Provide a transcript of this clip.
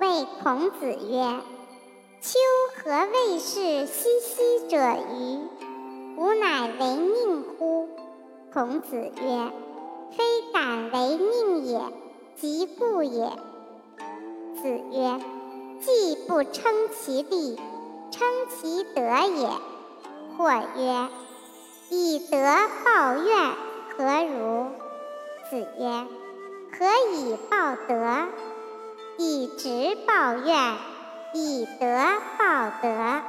谓孔子曰：“丘何谓是西西者于？吾乃为命乎？”孔子曰：“非敢为命也，即故也。”子曰：“既不称其力，称其德也。”或曰：“以德报怨，何如？”子曰：“何以报德？以直报怨，以德报德。”